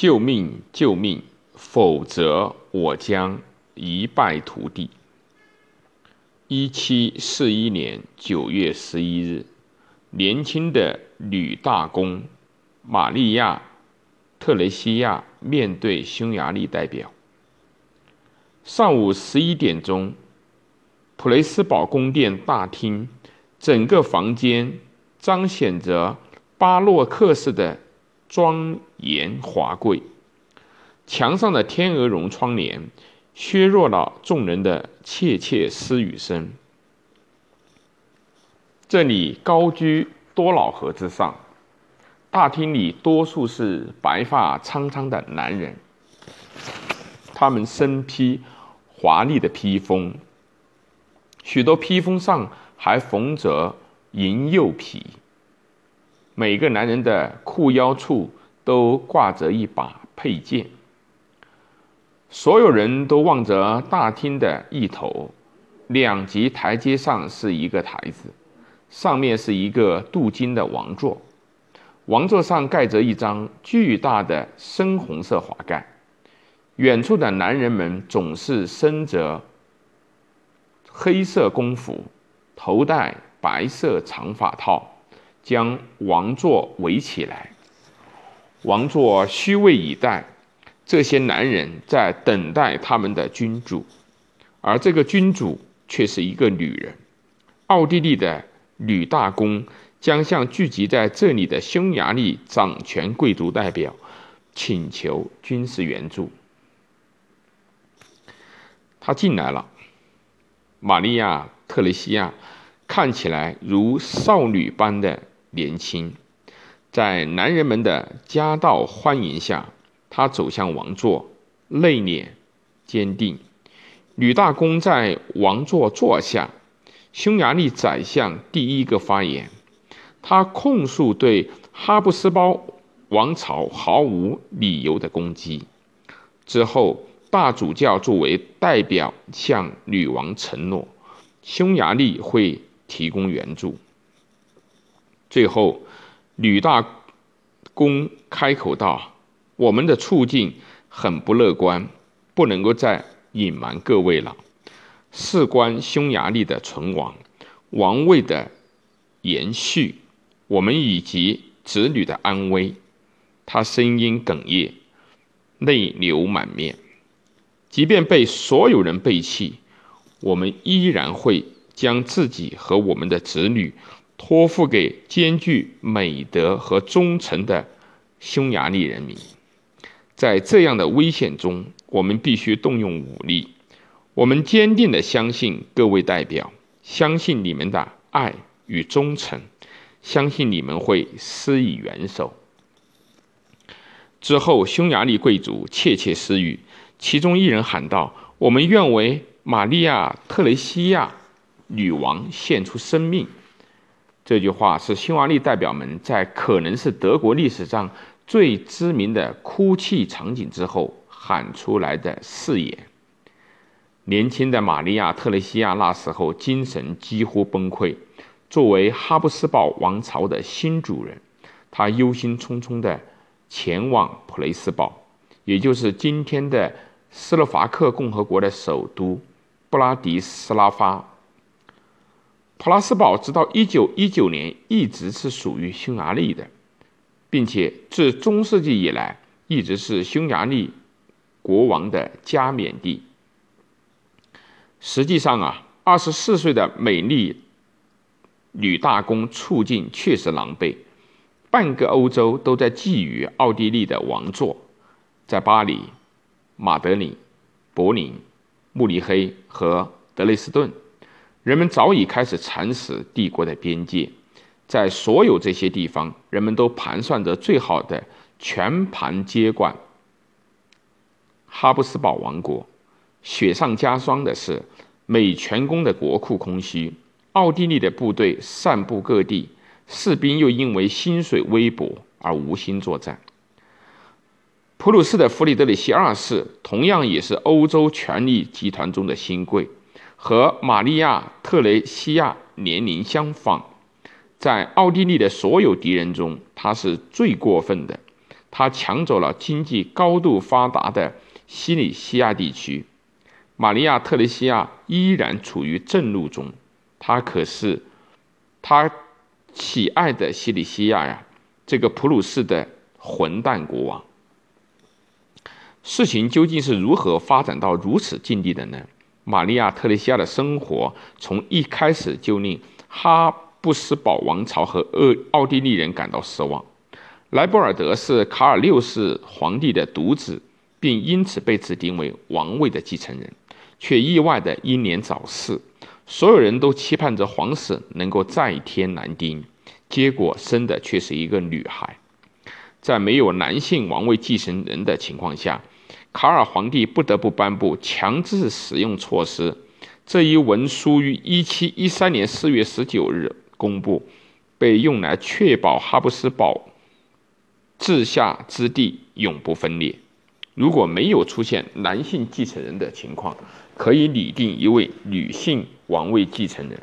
救命！救命！否则我将一败涂地。一七四一年九月十一日，年轻的女大公玛利亚·特雷西亚面对匈牙利代表。上午十一点钟，普雷斯堡宫殿大厅，整个房间彰显着巴洛克式的庄严华贵。墙上的天鹅绒窗帘削弱了众人的窃窃私语声。这里高居多瑙河之上，大厅里多数是白发苍苍的男人，他们身披华丽的披风，许多披风上还缝着银釉皮。每个男人的裤腰处都挂着一把佩剑。所有人都望着大厅的一头，两级台阶上是一个台子，上面是一个镀金的王座，王座上盖着一张巨大的深红色华盖。远处的男人们总是身着黑色工服，头戴白色长发套，将王座围起来。王座虚位以待。这些男人在等待他们的君主，而这个君主却是一个女人。奥地利的女大公将向聚集在这里的匈牙利掌权贵族代表请求军事援助。他进来了，玛利亚·特蕾西亚看起来如少女般的年轻，在男人们的夹道欢迎下。他走向王座，内敛、坚定。女大公在王座坐下，匈牙利宰相第一个发言。他控诉对哈布斯堡王朝毫无理由的攻击。之后，大主教作为代表向女王承诺，匈牙利会提供援助。最后，吕大公开口道。我们的处境很不乐观，不能够再隐瞒各位了。事关匈牙利的存亡、王位的延续，我们以及子女的安危。他声音哽咽，泪流满面。即便被所有人背弃，我们依然会将自己和我们的子女托付给兼具美德和忠诚的匈牙利人民。在这样的危险中，我们必须动用武力。我们坚定地相信各位代表，相信你们的爱与忠诚，相信你们会施以援手。之后，匈牙利贵族窃窃私语，其中一人喊道：“我们愿为玛利亚·特蕾西亚女王献出生命。”这句话是匈牙利代表们在可能是德国历史上。最知名的哭泣场景之后喊出来的誓言。年轻的玛利亚·特蕾西亚那时候精神几乎崩溃。作为哈布斯堡王朝的新主人，他忧心忡忡地前往普雷斯堡，也就是今天的斯洛伐克共和国的首都布拉迪斯拉发。普拉斯堡直到1919年一直是属于匈牙利的。并且自中世纪以来一直是匈牙利国王的加冕地。实际上啊，二十四岁的美丽女大公处境确实狼狈，半个欧洲都在觊觎奥地利的王座。在巴黎、马德里、柏林、慕尼黑和德累斯顿，人们早已开始蚕食帝国的边界。在所有这些地方，人们都盘算着最好的全盘接管哈布斯堡王国。雪上加霜的是，美全宫的国库空虚，奥地利的部队散布各地，士兵又因为薪水微薄而无心作战。普鲁士的弗里德里希二世同样也是欧洲权力集团中的新贵，和玛利亚·特雷西亚年龄相仿。在奥地利的所有敌人中，他是最过分的。他抢走了经济高度发达的西里西亚地区。玛利亚·特蕾西亚依然处于震怒中，他可是他喜爱的西里西亚呀，这个普鲁士的混蛋国王。事情究竟是如何发展到如此境地的呢？玛利亚·特蕾西亚的生活从一开始就令哈布斯堡王朝和奥奥地利人感到失望。莱博尔德是卡尔六世皇帝的独子，并因此被指定为王位的继承人。却意外的英年早逝，所有人都期盼着皇室能够再添男丁，结果生的却是一个女孩。在没有男性王位继承人的情况下，卡尔皇帝不得不颁布强制使用措施。这一文书于一七一三年四月十九日公布，被用来确保哈布斯堡治下之地永不分裂。如果没有出现男性继承人的情况，可以拟定一位女性王位继承人。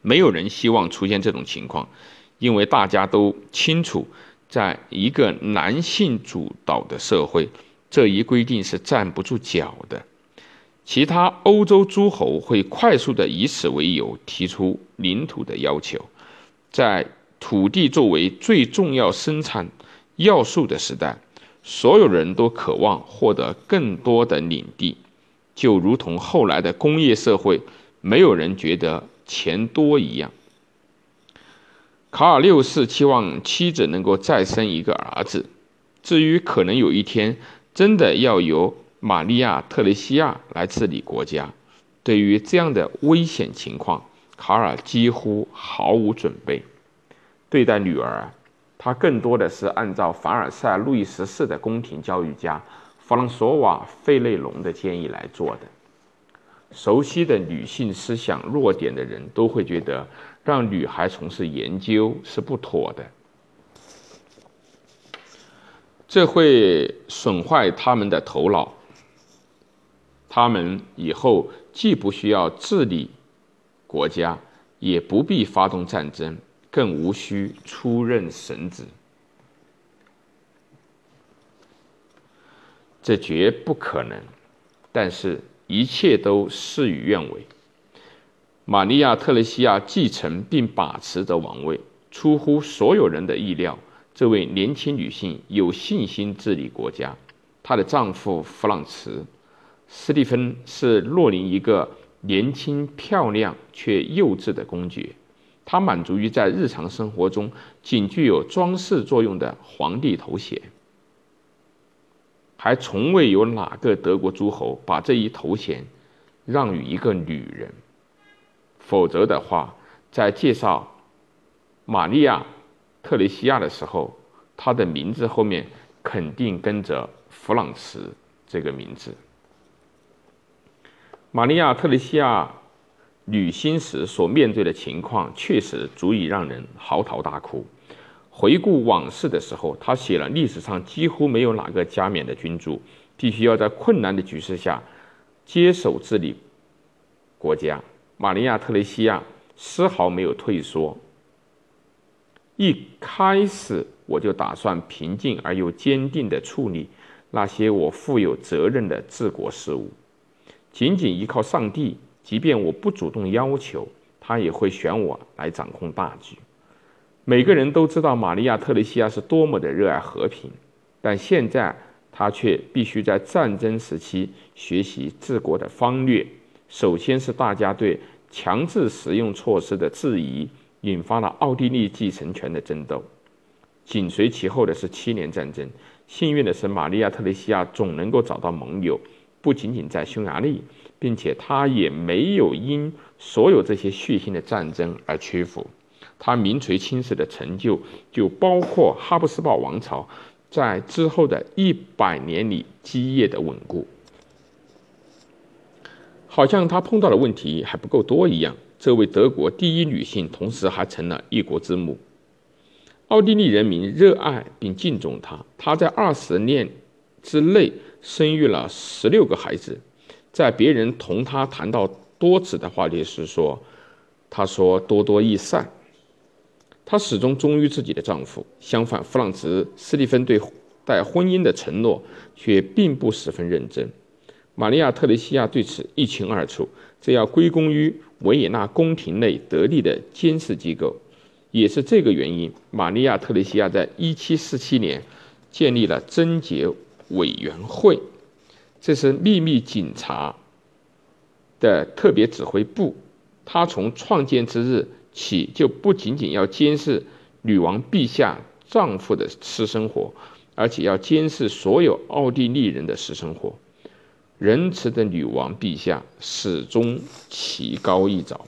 没有人希望出现这种情况，因为大家都清楚，在一个男性主导的社会，这一规定是站不住脚的。其他欧洲诸侯会快速的以此为由提出领土的要求。在土地作为最重要生产要素的时代，所有人都渴望获得更多的领地。就如同后来的工业社会，没有人觉得钱多一样。卡尔六世期望妻子能够再生一个儿子。至于可能有一天真的要由玛利亚·特蕾西亚来治理国家，对于这样的危险情况，卡尔几乎毫无准备。对待女儿，他更多的是按照凡尔赛路易十四的宫廷教育家。弗朗索瓦·费内隆的建议来做的。熟悉的女性思想弱点的人都会觉得，让女孩从事研究是不妥的，这会损坏他们的头脑。他们以后既不需要治理国家，也不必发动战争，更无需出任神职。这绝不可能，但是一切都事与愿违。玛利亚·特蕾西亚继承并把持着王位，出乎所有人的意料。这位年轻女性有信心治理国家。她的丈夫弗朗茨·斯蒂芬是洛林一个年轻、漂亮却幼稚的公爵。他满足于在日常生活中仅具有装饰作用的皇帝头衔。还从未有哪个德国诸侯把这一头衔让与一个女人，否则的话，在介绍玛利亚·特蕾西亚的时候，她的名字后面肯定跟着弗朗茨这个名字。玛利亚·特蕾西亚履新时所面对的情况，确实足以让人嚎啕大哭。回顾往事的时候，他写了历史上几乎没有哪个加冕的君主必须要在困难的局势下接手治理国家。玛利亚·特蕾西亚丝毫没有退缩。一开始我就打算平静而又坚定地处理那些我负有责任的治国事务，仅仅依靠上帝，即便我不主动要求，他也会选我来掌控大局。每个人都知道玛利亚·特蕾西亚是多么的热爱和平，但现在他却必须在战争时期学习治国的方略。首先是大家对强制使用措施的质疑，引发了奥地利继承权的争斗。紧随其后的是七年战争。幸运的是，玛利亚·特蕾西亚总能够找到盟友，不仅仅在匈牙利，并且他也没有因所有这些血腥的战争而屈服。他名垂青史的成就，就包括哈布斯堡王朝在之后的一百年里基业的稳固。好像他碰到的问题还不够多一样。这位德国第一女性，同时还成了一国之母。奥地利人民热爱并敬重她。她在二十年之内生育了十六个孩子。在别人同她谈到多子的话题时说：“她说多多益善。”她始终忠于自己的丈夫。相反，弗朗茨·斯蒂芬对待婚姻的承诺却并不十分认真。玛利亚·特蕾西亚对此一清二楚，这要归功于维也纳宫廷内得力的监视机构。也是这个原因，玛利亚·特蕾西亚在1747年建立了贞洁委员会，这是秘密警察的特别指挥部。他从创建之日起，就不仅仅要监视女王陛下丈夫的私生活，而且要监视所有奥地利人的私生活。仁慈的女王陛下始终棋高一着。